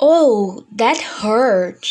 Oh, that hurt.